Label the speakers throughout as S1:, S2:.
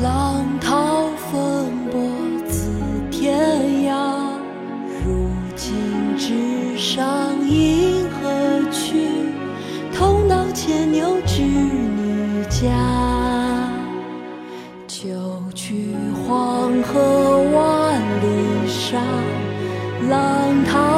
S1: 浪淘风簸自天涯如今直上银河去同到牵牛织女家。九曲黄河万里沙浪淘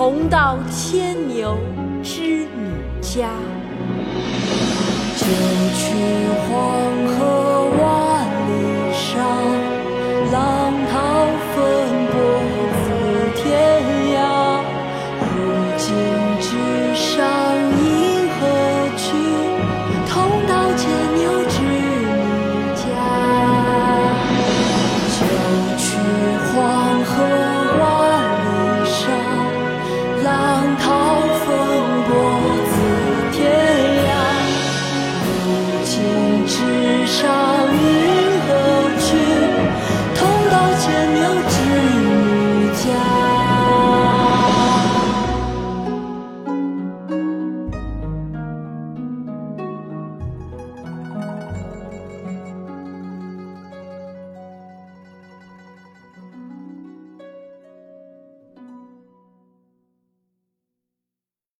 S1: 同到牵牛织女家。九曲黄河万里沙牵牛织。